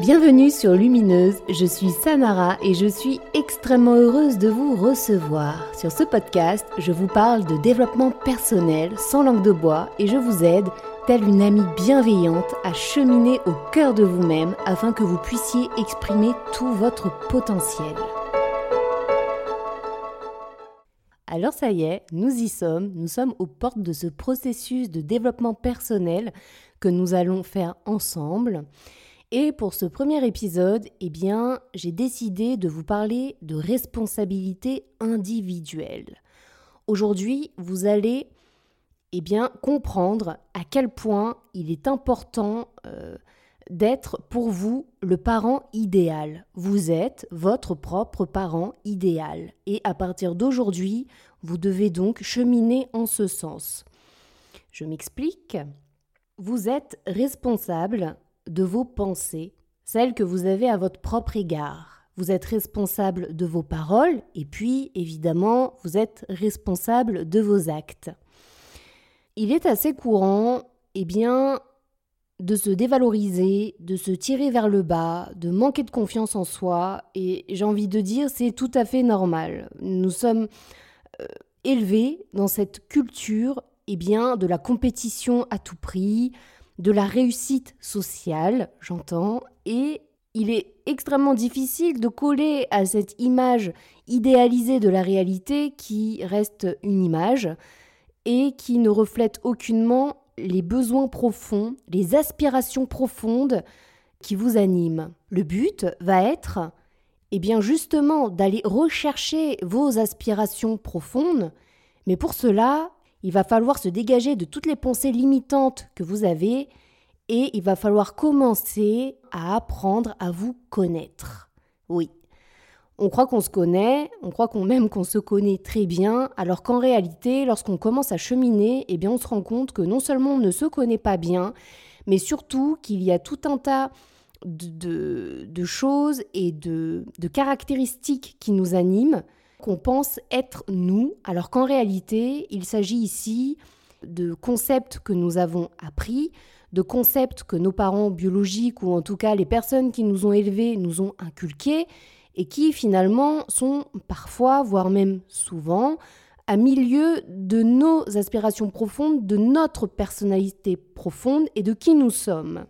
Bienvenue sur Lumineuse, je suis Samara et je suis extrêmement heureuse de vous recevoir. Sur ce podcast, je vous parle de développement personnel sans langue de bois et je vous aide, telle une amie bienveillante, à cheminer au cœur de vous-même afin que vous puissiez exprimer tout votre potentiel. Alors ça y est, nous y sommes, nous sommes aux portes de ce processus de développement personnel que nous allons faire ensemble. Et pour ce premier épisode, eh bien, j'ai décidé de vous parler de responsabilité individuelle. Aujourd'hui, vous allez eh bien, comprendre à quel point il est important euh, d'être pour vous le parent idéal. Vous êtes votre propre parent idéal. Et à partir d'aujourd'hui, vous devez donc cheminer en ce sens. Je m'explique. Vous êtes responsable de vos pensées, celles que vous avez à votre propre égard. Vous êtes responsable de vos paroles et puis, évidemment, vous êtes responsable de vos actes. Il est assez courant, eh bien, de se dévaloriser, de se tirer vers le bas, de manquer de confiance en soi, et j'ai envie de dire, c'est tout à fait normal. Nous sommes euh, élevés dans cette culture, eh bien, de la compétition à tout prix, de la réussite sociale, j'entends, et il est extrêmement difficile de coller à cette image idéalisée de la réalité qui reste une image et qui ne reflète aucunement les besoins profonds, les aspirations profondes qui vous animent. Le but va être, eh bien justement, d'aller rechercher vos aspirations profondes, mais pour cela, il va falloir se dégager de toutes les pensées limitantes que vous avez et il va falloir commencer à apprendre à vous connaître. Oui. On croit qu'on se connaît, on croit qu'on même qu'on se connaît très bien, alors qu'en réalité, lorsqu'on commence à cheminer, eh bien on se rend compte que non seulement on ne se connaît pas bien, mais surtout qu'il y a tout un tas de, choses et de caractéristiques qui nous animent, qu'on pense être nous, alors qu'en réalité, il s'agit ici de concepts que nous avons appris, de concepts que nos parents biologiques ou en tout cas les personnes qui nous ont élevés nous ont inculqués et qui finalement sont parfois, voire même souvent, à milieu de nos aspirations profondes, de notre personnalité profonde et de qui nous sommes.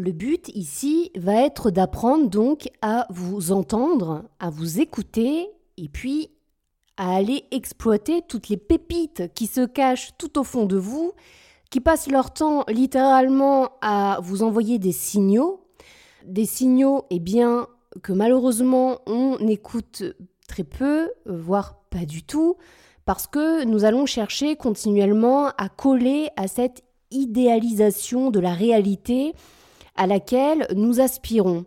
Le but ici va être d'apprendre donc à vous entendre, à vous écouter et puis à aller exploiter toutes les pépites qui se cachent tout au fond de vous, qui passent leur temps littéralement à vous envoyer des signaux, des signaux eh bien que malheureusement on écoute très peu, voire pas du tout, parce que nous allons chercher continuellement à coller à cette idéalisation de la réalité à laquelle nous aspirons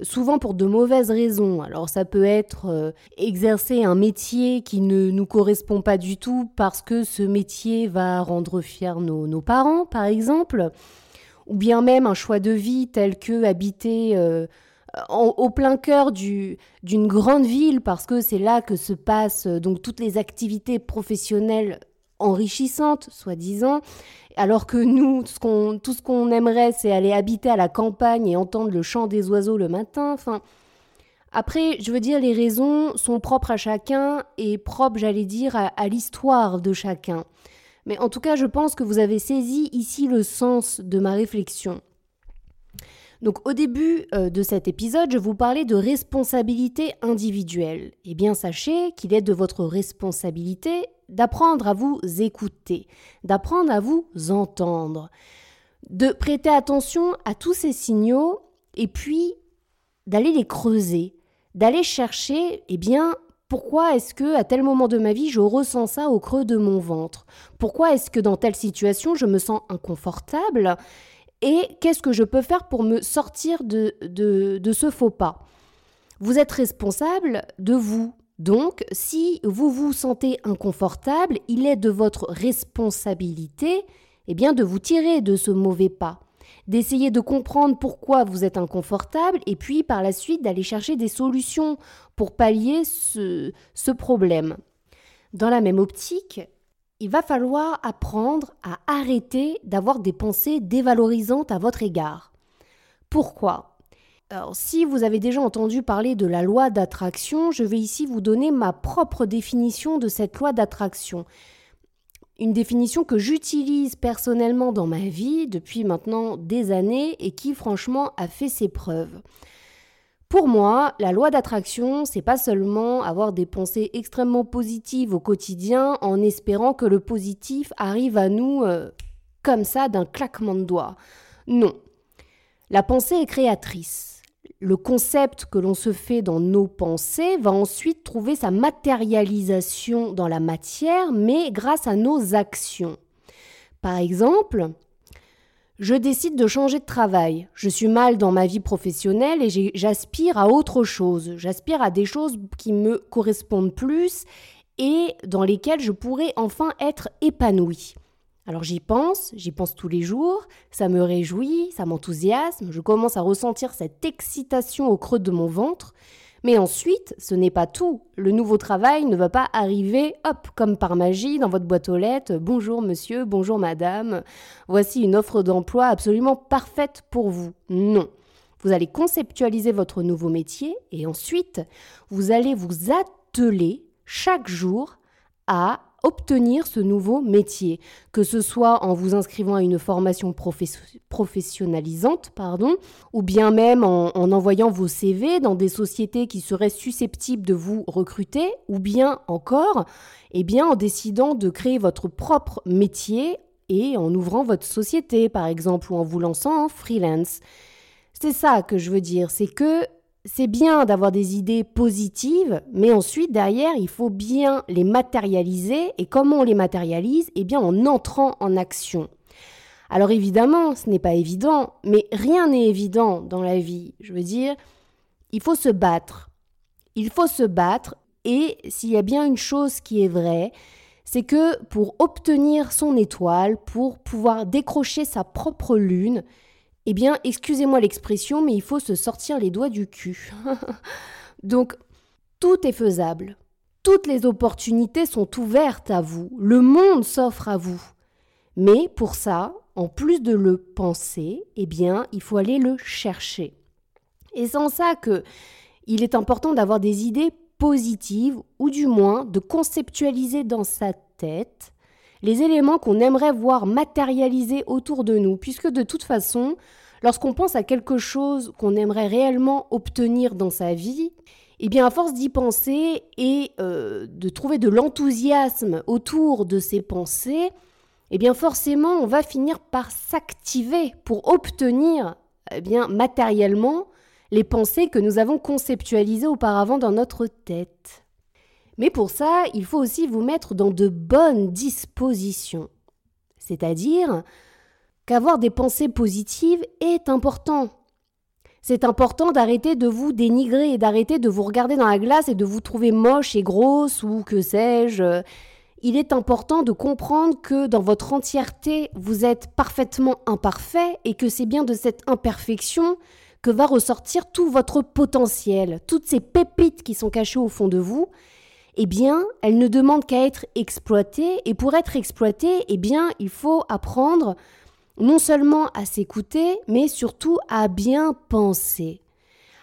souvent pour de mauvaises raisons. Alors ça peut être euh, exercer un métier qui ne nous correspond pas du tout parce que ce métier va rendre fiers nos, parents, par exemple, ou bien même un choix de vie tel que habiter euh, au plein cœur d'une grande ville parce que c'est là que se passent donc toutes les activités professionnelles enrichissantes, soi-disant, alors que nous, tout ce qu'on aimerait, c'est aller habiter à la campagne et entendre le chant des oiseaux le matin. Enfin, après, je veux dire, les raisons sont propres à chacun et propres, j'allais dire, à, l'histoire de chacun. Mais en tout cas, je pense que vous avez saisi ici le sens de ma réflexion. Donc au début euh, de cet épisode, je vous parlais de responsabilité individuelle. Eh bien sachez qu'il est de votre responsabilité d'apprendre à vous écouter, d'apprendre à vous entendre, de prêter attention à tous ces signaux et puis d'aller les creuser, d'aller chercher, eh bien, pourquoi est-ce que à tel moment de ma vie je ressens ça au creux de mon ventre? Pourquoi est-ce que dans telle situation je me sens inconfortable? Et qu'est-ce que je peux faire pour me sortir de, ce faux pas? Vous êtes responsable de vous, donc, si vous vous sentez inconfortable, il est de votre responsabilité eh bien, de vous tirer de ce mauvais pas, d'essayer de comprendre pourquoi vous êtes inconfortable et puis par la suite d'aller chercher des solutions pour pallier ce, ce problème. Dans la même optique, il va falloir apprendre à arrêter d'avoir des pensées dévalorisantes à votre égard. Pourquoi? Alors, si vous avez déjà entendu parler de la loi d'attraction, je vais ici vous donner ma propre définition de cette loi d'attraction. Une définition que j'utilise personnellement dans ma vie depuis maintenant des années et qui franchement a fait ses preuves. Pour moi, la loi d'attraction, c'est pas seulement avoir des pensées extrêmement positives au quotidien en espérant que le positif arrive à nous euh, comme ça d'un claquement de doigts. Non. La pensée est créatrice. Le concept que l'on se fait dans nos pensées va ensuite trouver sa matérialisation dans la matière, mais grâce à nos actions. Par exemple, je décide de changer de travail. Je suis mal dans ma vie professionnelle et j'aspire à autre chose. J'aspire à des choses qui me correspondent plus et dans lesquelles je pourrais enfin être épanouie. Alors j'y pense, j'y pense tous les jours, ça me réjouit, ça m'enthousiasme, je commence à ressentir cette excitation au creux de mon ventre, mais ensuite, ce n'est pas tout. Le nouveau travail ne va pas arriver, hop, comme par magie, dans votre boîte aux lettres. Bonjour monsieur, bonjour madame. Voici une offre d'emploi absolument parfaite pour vous. Non. Vous allez conceptualiser votre nouveau métier et ensuite, vous allez vous atteler chaque jour à obtenir ce nouveau métier, que ce soit en vous inscrivant à une formation professionnalisante, pardon, ou bien même en, envoyant vos CV dans des sociétés qui seraient susceptibles de vous recruter, ou bien encore, eh bien, en décidant de créer votre propre métier et en ouvrant votre société, par exemple, ou en vous lançant en freelance. C'est ça que je veux dire, c'est que c'est bien d'avoir des idées positives, mais ensuite, derrière, il faut bien les matérialiser. Et comment on les matérialise Eh bien, en entrant en action. Alors évidemment, ce n'est pas évident, mais rien n'est évident dans la vie. Je veux dire, il faut se battre. Il faut se battre, et s'il y a bien une chose qui est vraie, c'est que pour obtenir son étoile, pour pouvoir décrocher sa propre lune, eh bien, excusez-moi l'expression, mais il faut se sortir les doigts du cul. Donc, tout est faisable. Toutes les opportunités sont ouvertes à vous. Le monde s'offre à vous. Mais pour ça, en plus de le penser, eh bien, il faut aller le chercher. Et c'est en ça que il est important d'avoir des idées positives ou du moins de conceptualiser dans sa tête les éléments qu'on aimerait voir matérialisés autour de nous, puisque de toute façon, lorsqu'on pense à quelque chose qu'on aimerait réellement obtenir dans sa vie, eh bien, à force d'y penser et euh, de trouver de l'enthousiasme autour de ces pensées, eh bien, forcément, on va finir par s'activer pour obtenir, eh bien, matériellement, les pensées que nous avons conceptualisées auparavant dans notre tête. Mais pour ça, il faut aussi vous mettre dans de bonnes dispositions. C'est-à-dire qu'avoir des pensées positives est important. C'est important d'arrêter de vous dénigrer et d'arrêter de vous regarder dans la glace et de vous trouver moche et grosse ou que sais-je. Il est important de comprendre que dans votre entièreté, vous êtes parfaitement imparfait et que c'est bien de cette imperfection que va ressortir tout votre potentiel, toutes ces pépites qui sont cachées au fond de vous eh bien, elle ne demande qu'à être exploitée, et pour être exploitée, eh bien, il faut apprendre non seulement à s'écouter, mais surtout à bien penser.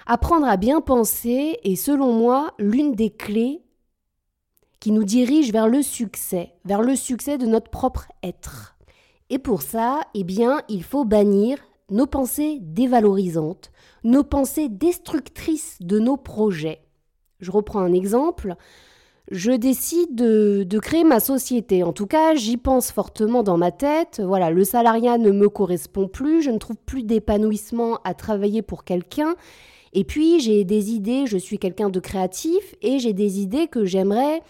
Apprendre à bien penser est, selon moi, l'une des clés qui nous dirige vers le succès, vers le succès de notre propre être. Et pour ça, eh bien, il faut bannir nos pensées dévalorisantes, nos pensées destructrices de nos projets. Je reprends un exemple je décide de, créer ma société. En tout cas, j'y pense fortement dans ma tête. Voilà, le salariat ne me correspond plus, je ne trouve plus d'épanouissement à travailler pour quelqu'un. Et puis, j'ai des idées, je suis quelqu'un de créatif et j'ai des idées que j'aimerais,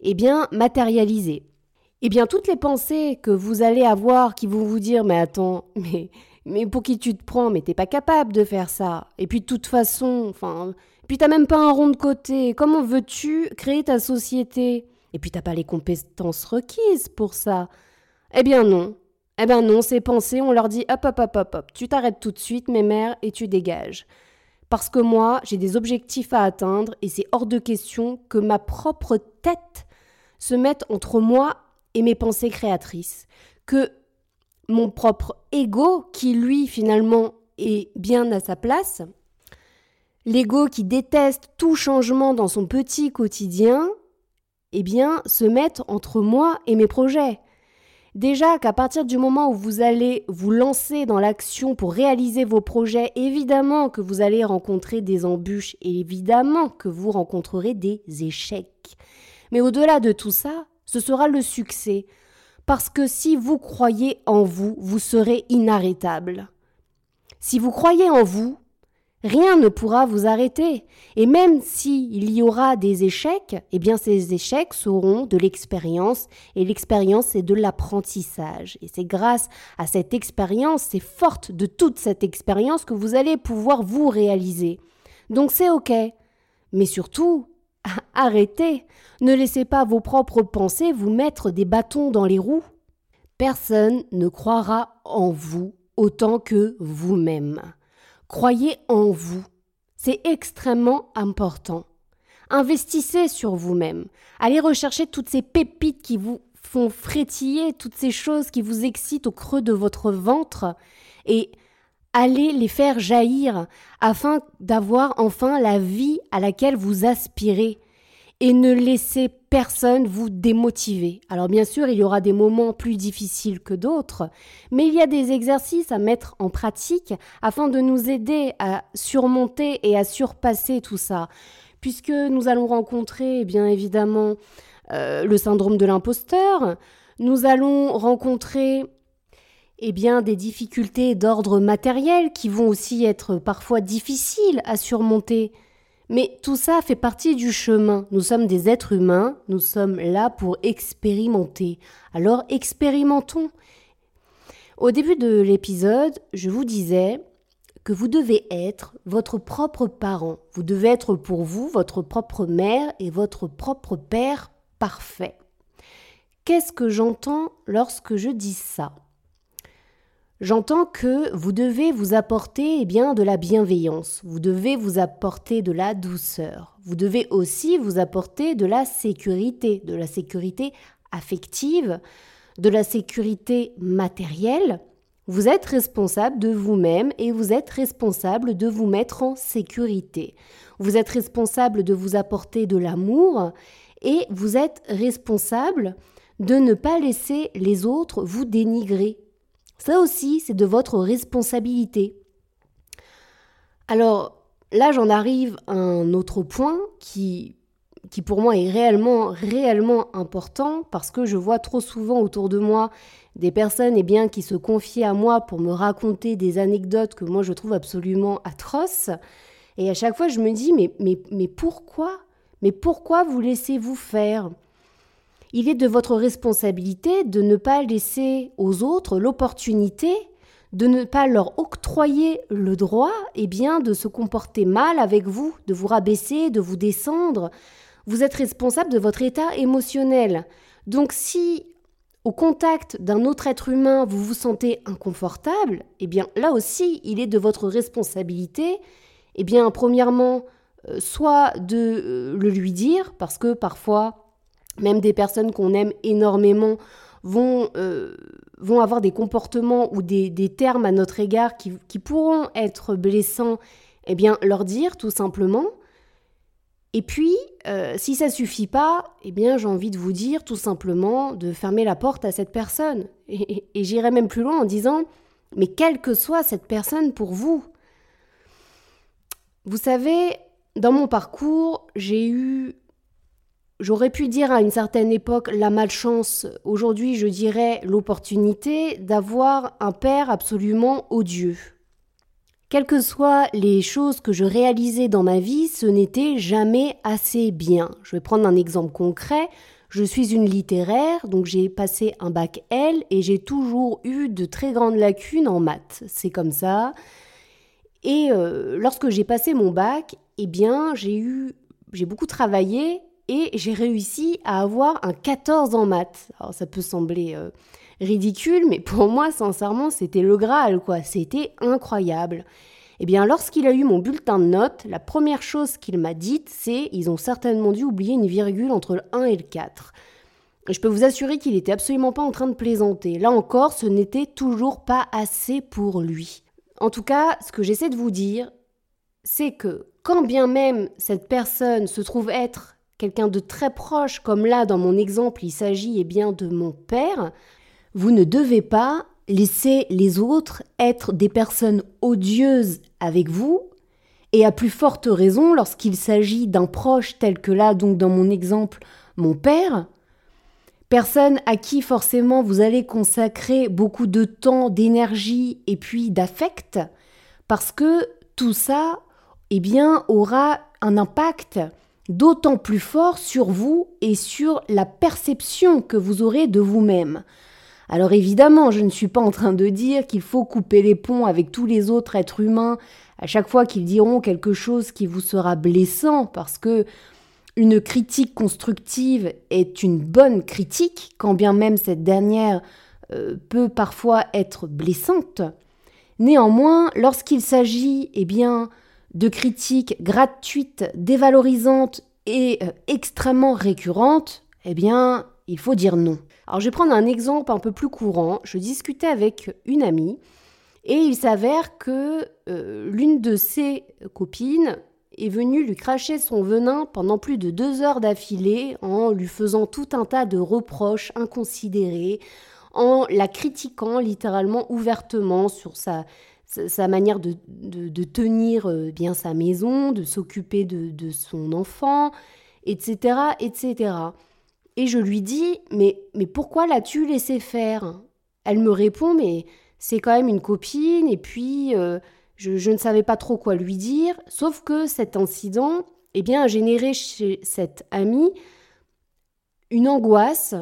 eh bien, matérialiser. Eh bien, toutes les pensées que vous allez avoir qui vont vous dire, mais attends, mais, mais pour qui tu te prends, mais t'es pas capable de faire ça. Et puis, de toute façon, enfin, puis t'as même pas un rond de côté. Comment veux-tu créer ta société? Et puis t'as pas les compétences requises pour ça. Eh bien non. Eh bien non, ces pensées, on leur dit hop hop hop hop hop, tu t'arrêtes tout de suite, mes mères, et tu dégages. Parce que moi, j'ai des objectifs à atteindre et c'est hors de question que ma propre tête se mette entre moi et mes pensées créatrices. Que mon propre ego, qui lui finalement est bien à sa place. L'ego qui déteste tout changement dans son petit quotidien, eh bien, se met entre moi et mes projets. Déjà qu'à partir du moment où vous allez vous lancer dans l'action pour réaliser vos projets, évidemment que vous allez rencontrer des embûches et évidemment que vous rencontrerez des échecs. Mais au-delà de tout ça, ce sera le succès. Parce que si vous croyez en vous, vous serez inarrêtable. Si vous croyez en vous, Rien ne pourra vous arrêter. Et même s'il y aura des échecs, eh bien ces échecs seront de l'expérience. Et l'expérience, c'est de l'apprentissage. Et c'est grâce à cette expérience, c'est forte de toute cette expérience que vous allez pouvoir vous réaliser. Donc c'est OK. Mais surtout, arrêtez. Ne laissez pas vos propres pensées vous mettre des bâtons dans les roues. Personne ne croira en vous autant que vous-même. Croyez en vous. C'est extrêmement important. Investissez sur vous-même. Allez rechercher toutes ces pépites qui vous font frétiller, toutes ces choses qui vous excitent au creux de votre ventre et allez les faire jaillir afin d'avoir enfin la vie à laquelle vous aspirez et ne laissez personne vous démotiver. Alors bien sûr, il y aura des moments plus difficiles que d'autres, mais il y a des exercices à mettre en pratique afin de nous aider à surmonter et à surpasser tout ça. Puisque nous allons rencontrer, eh bien évidemment, euh, le syndrome de l'imposteur, nous allons rencontrer eh bien, des difficultés d'ordre matériel qui vont aussi être parfois difficiles à surmonter. Mais tout ça fait partie du chemin. Nous sommes des êtres humains, nous sommes là pour expérimenter. Alors expérimentons. Au début de l'épisode, je vous disais que vous devez être votre propre parent. Vous devez être pour vous votre propre mère et votre propre père parfait. Qu'est-ce que j'entends lorsque je dis ça? J'entends que vous devez vous apporter eh bien de la bienveillance, vous devez vous apporter de la douceur, vous devez aussi vous apporter de la sécurité, de la sécurité affective, de la sécurité matérielle. Vous êtes responsable de vous-même et vous êtes responsable de vous mettre en sécurité. Vous êtes responsable de vous apporter de l'amour et vous êtes responsable de ne pas laisser les autres vous dénigrer, ça aussi, c'est de votre responsabilité. Alors là, j'en arrive à un autre point qui, pour moi est réellement, réellement important parce que je vois trop souvent autour de moi des personnes eh bien, qui se confient à moi pour me raconter des anecdotes que moi je trouve absolument atroces. Et à chaque fois, je me dis, mais pourquoi Mais pourquoi vous laissez-vous faire? Il est de votre responsabilité de ne pas laisser aux autres l'opportunité de ne pas leur octroyer le droit eh bien, de se comporter mal avec vous, de vous rabaisser, de vous descendre. Vous êtes responsable de votre état émotionnel. Donc si au contact d'un autre être humain vous vous sentez inconfortable, eh bien là aussi il est de votre responsabilité, eh bien premièrement, euh, soit de euh, le lui dire, parce que parfois même des personnes qu'on aime énormément vont, euh, vont avoir des comportements ou des, termes à notre égard qui, pourront être blessants, eh bien, leur dire tout simplement. Et puis, euh, si ça suffit pas, eh bien, j'ai envie de vous dire tout simplement de fermer la porte à cette personne. Et j'irai même plus loin en disant, mais quelle que soit cette personne pour vous, vous savez, dans mon parcours, j'ai eu J'aurais pu dire à une certaine époque la malchance, aujourd'hui je dirais l'opportunité d'avoir un père absolument odieux. Quelles que soient les choses que je réalisais dans ma vie, ce n'était jamais assez bien. Je vais prendre un exemple concret. Je suis une littéraire, donc j'ai passé un bac L et j'ai toujours eu de très grandes lacunes en maths. C'est comme ça. Et euh, lorsque j'ai passé mon bac, eh bien, j'ai eu, j'ai beaucoup travaillé et j'ai réussi à avoir un 14 en maths. Alors ça peut sembler euh, ridicule, mais pour moi, sincèrement, c'était le Graal, quoi. C'était incroyable. Eh bien, lorsqu'il a eu mon bulletin de notes, la première chose qu'il m'a dite, c'est ils ont certainement dû oublier une virgule entre le 1 et le 4. je peux vous assurer qu'il n'était absolument pas en train de plaisanter. Là encore, ce n'était toujours pas assez pour lui. En tout cas, ce que j'essaie de vous dire, c'est que quand bien même cette personne se trouve être quelqu'un de très proche, comme là dans mon exemple, il s'agit eh bien de mon père, vous ne devez pas laisser les autres être des personnes odieuses avec vous, et à plus forte raison lorsqu'il s'agit d'un proche tel que là, donc dans mon exemple, mon père, personne à qui forcément vous allez consacrer beaucoup de temps, d'énergie et puis d'affect, parce que tout ça, eh bien, aura un impact d'autant plus fort sur vous et sur la perception que vous aurez de vous-même. Alors évidemment, je ne suis pas en train de dire qu'il faut couper les ponts avec tous les autres êtres humains à chaque fois qu'ils diront quelque chose qui vous sera blessant, parce que une critique constructive est une bonne critique, quand bien même cette dernière euh, peut parfois être blessante. Néanmoins, lorsqu'il s'agit, eh bien, de critiques gratuites, dévalorisantes et euh, extrêmement récurrentes, eh bien, il faut dire non. Alors je vais prendre un exemple un peu plus courant. Je discutais avec une amie et il s'avère que euh, l'une de ses copines est venue lui cracher son venin pendant plus de deux heures d'affilée en lui faisant tout un tas de reproches inconsidérés, en la critiquant littéralement ouvertement sur sa, sa manière de, de, tenir euh, bien sa maison, de s'occuper de, son enfant, etc., etc. Et je lui dis, mais, mais pourquoi l'as-tu laissé faire? Elle me répond, mais c'est quand même une copine, et puis euh, je, je, ne savais pas trop quoi lui dire, sauf que cet incident eh bien, a généré chez cette amie une angoisse,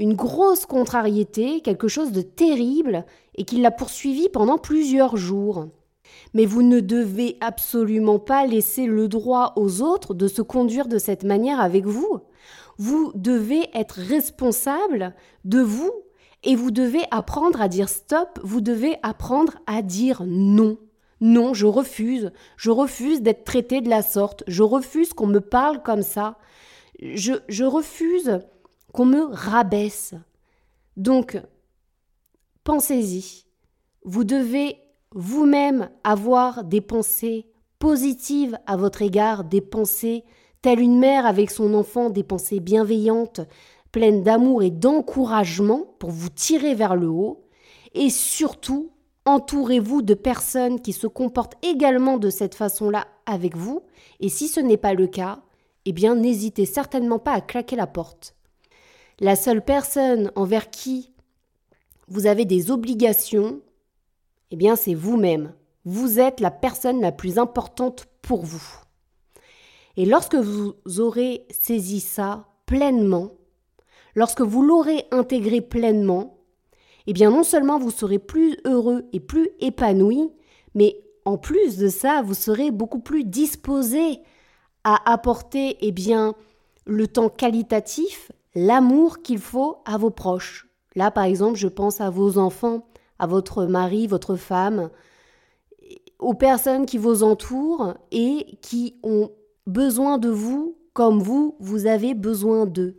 une grosse contrariété, quelque chose de terrible, et qui l'a poursuivi pendant plusieurs jours. Mais vous ne devez absolument pas laisser le droit aux autres de se conduire de cette manière avec vous. Vous devez être responsable de vous et vous devez apprendre à dire stop, vous devez apprendre à dire non. Non, je refuse. Je refuse d'être traité de la sorte. Je refuse qu'on me parle comme ça. Je, je refuse qu'on me rabaisse. Donc, pensez-y. Vous devez vous-même avoir des pensées positives à votre égard, des pensées telle une mère avec son enfant, des pensées bienveillantes, pleines d'amour et d'encouragement pour vous tirer vers le haut, et surtout, entourez-vous de personnes qui se comportent également de cette façon-là avec vous, et si ce n'est pas le cas, eh bien n'hésitez certainement pas à claquer la porte. La seule personne envers qui vous avez des obligations, eh bien c'est vous-même. Vous êtes la personne la plus importante pour vous. Et lorsque vous aurez saisi ça pleinement, lorsque vous l'aurez intégré pleinement, eh bien non seulement vous serez plus heureux et plus épanoui, mais en plus de ça, vous serez beaucoup plus disposé à apporter eh bien le temps qualitatif, l'amour qu'il faut à vos proches. Là par exemple, je pense à vos enfants, à votre mari, votre femme, aux personnes qui vous entourent et qui ont besoin de vous comme vous, vous avez besoin d'eux.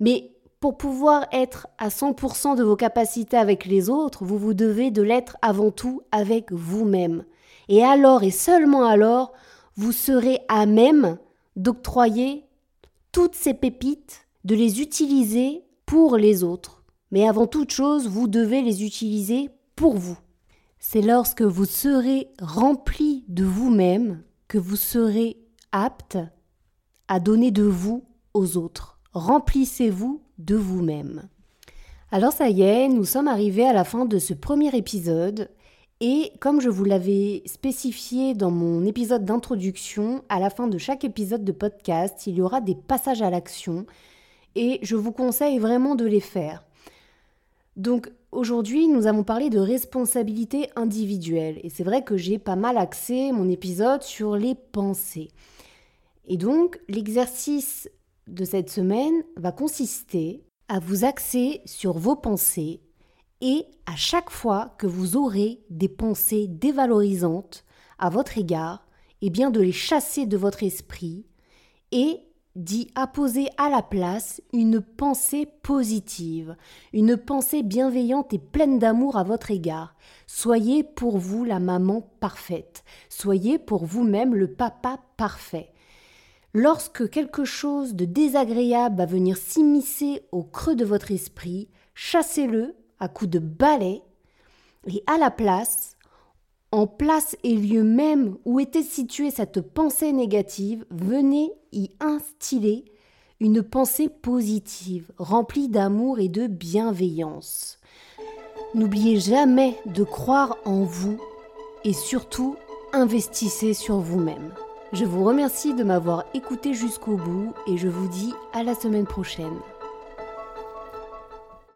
Mais pour pouvoir être à 100% de vos capacités avec les autres, vous vous devez de l'être avant tout avec vous-même. Et alors et seulement alors, vous serez à même d'octroyer toutes ces pépites, de les utiliser pour les autres. Mais avant toute chose, vous devez les utiliser pour vous. C'est lorsque vous serez rempli de vous-même que vous serez apte à donner de vous aux autres. Remplissez-vous de vous-même. Alors ça y est, nous sommes arrivés à la fin de ce premier épisode. Et comme je vous l'avais spécifié dans mon épisode d'introduction, à la fin de chaque épisode de podcast, il y aura des passages à l'action et je vous conseille vraiment de les faire. Donc aujourd'hui, nous avons parlé de responsabilité individuelle et c'est vrai que j'ai pas mal axé mon épisode sur les pensées. Et donc, l'exercice de cette semaine va consister à vous axer sur vos pensées et à chaque fois que vous aurez des pensées dévalorisantes à votre égard, eh bien de les chasser de votre esprit et d'y apposer à la place une pensée positive, une pensée bienveillante et pleine d'amour à votre égard. Soyez pour vous la maman parfaite, soyez pour vous-même le papa parfait. Lorsque quelque chose de désagréable va venir s'immiscer au creux de votre esprit, chassez-le à coups de balai et à la place, en place et lieu même où était située cette pensée négative, venez y instiller une pensée positive, remplie d'amour et de bienveillance. N'oubliez jamais de croire en vous et surtout investissez sur vous-même. Je vous remercie de m'avoir écouté jusqu'au bout et je vous dis à la semaine prochaine.